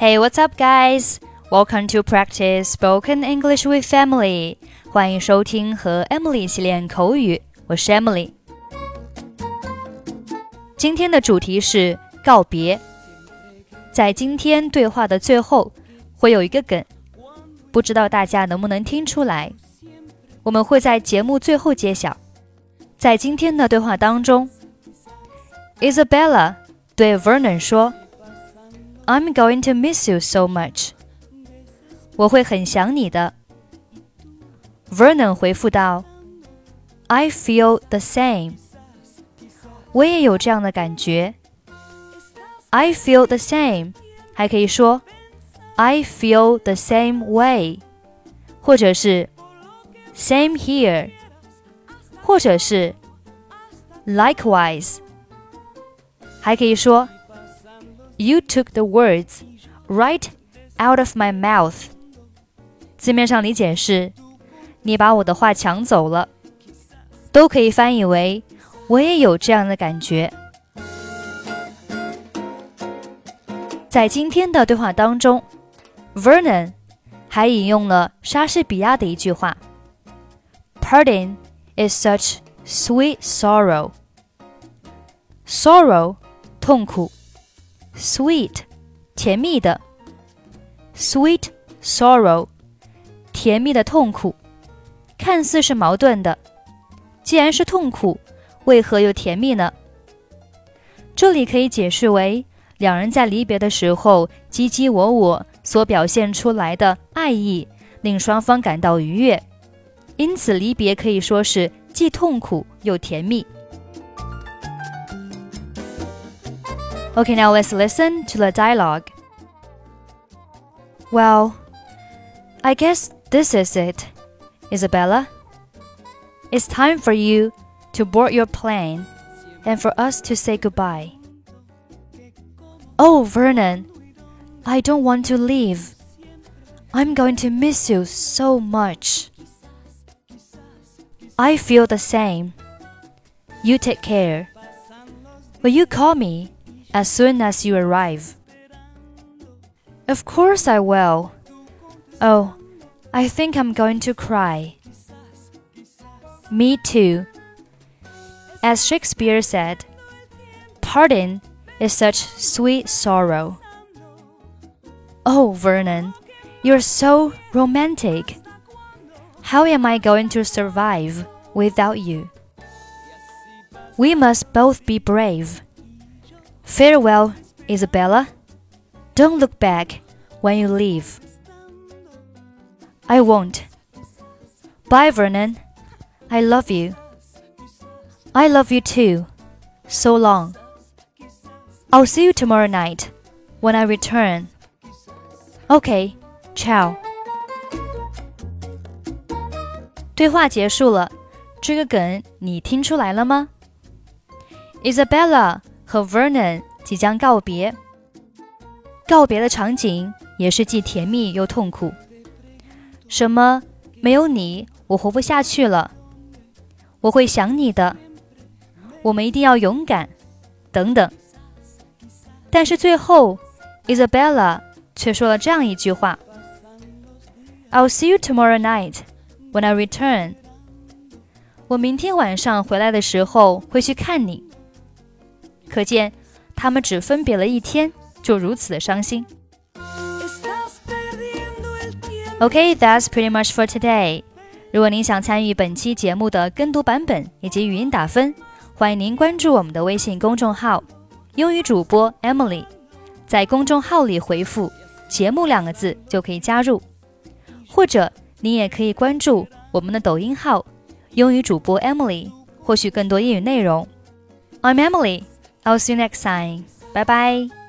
Hey, what's up, guys? Welcome to practice spoken English with Emily. 欢迎收听和 Emily 一起练口语，我是 Emily。今天的主题是告别。在今天对话的最后会有一个梗，不知道大家能不能听出来？我们会在节目最后揭晓。在今天的对话当中，Isabella 对 Vernon 说 ：“I'm going to miss you so much。”我会很想你的。Vernon 回复道：“I feel the same。”我也有这样的感觉。I feel the same，还可以说 I feel the same way，或者是 Same here，或者是 Likewise，还可以说 You took the words right out of my mouth。字面上理解是你把我的话抢走了，都可以翻译为我也有这样的感觉。在今天的对话当中，Vernon 还引用了莎士比亚的一句话。：“Pardon is such sweet sorrow. Sorrow，痛苦；sweet，甜蜜的；sweet sorrow，甜蜜的痛苦。看似是矛盾的，既然是痛苦，为何又甜蜜呢？这里可以解释为两人在离别的时候卿卿我我所表现出来的爱意，令双方感到愉悦。因此，离别可以说是既痛苦又甜蜜。Okay, now let's listen to the dialogue. Well, I guess this is it, Isabella. It's time for you to board your plane and for us to say goodbye. Oh, Vernon, I don't want to leave. I'm going to miss you so much. I feel the same. You take care. Will you call me as soon as you arrive? Of course I will. Oh, I think I'm going to cry. Me too. As Shakespeare said, pardon is such sweet sorrow. Oh, Vernon, you're so romantic. How am I going to survive without you? We must both be brave. Farewell, Isabella. Don't look back when you leave. I won't. Bye, Vernon. I love you. I love you too. So long. I'll see you tomorrow night when I return. Okay, ciao. 对话结束了，这个梗你听出来了吗？Isabella 和 Vernon 即将告别，告别的场景也是既甜蜜又痛苦。什么？没有你，我活不下去了。我会想你的。我们一定要勇敢，等等。但是最后，Isabella 却说了这样一句话：“I'll see you tomorrow night。” When I return，我明天晚上回来的时候会去看你。可见，他们只分别了一天，就如此的伤心。Okay, that's pretty much for today. 如果您想参与本期节目的跟读版本以及语音打分，欢迎您关注我们的微信公众号“英语主播 Emily”。在公众号里回复“节目”两个字就可以加入，或者。您也可以关注我们的抖音号“英语主播 Emily”，获取更多英语内容。I'm Emily. I'll see you next time. Bye bye.